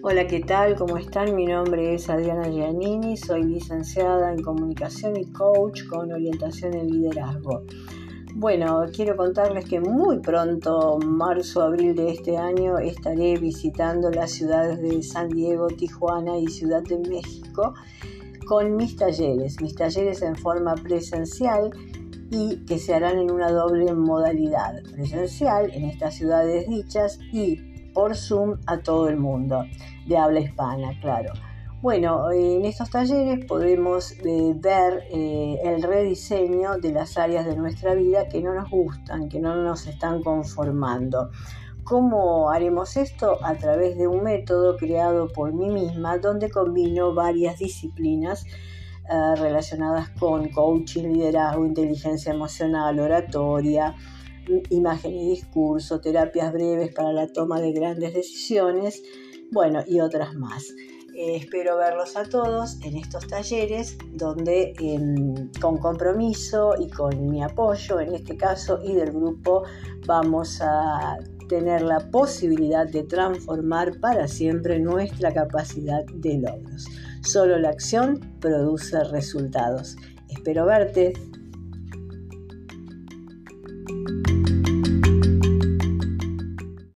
Hola, ¿qué tal? ¿Cómo están? Mi nombre es Adriana Giannini, soy licenciada en comunicación y coach con orientación en liderazgo. Bueno, quiero contarles que muy pronto, marzo, abril de este año, estaré visitando las ciudades de San Diego, Tijuana y Ciudad de México con mis talleres, mis talleres en forma presencial y que se harán en una doble modalidad, presencial en estas ciudades dichas y por Zoom a todo el mundo, de habla hispana, claro. Bueno, en estos talleres podemos eh, ver eh, el rediseño de las áreas de nuestra vida que no nos gustan, que no nos están conformando. ¿Cómo haremos esto? A través de un método creado por mí misma donde combino varias disciplinas eh, relacionadas con coaching, liderazgo, inteligencia emocional, oratoria, imagen y discurso, terapias breves para la toma de grandes decisiones, bueno, y otras más. Eh, espero verlos a todos en estos talleres donde em, con compromiso y con mi apoyo en este caso y del grupo vamos a tener la posibilidad de transformar para siempre nuestra capacidad de logros. Solo la acción produce resultados. Espero verte.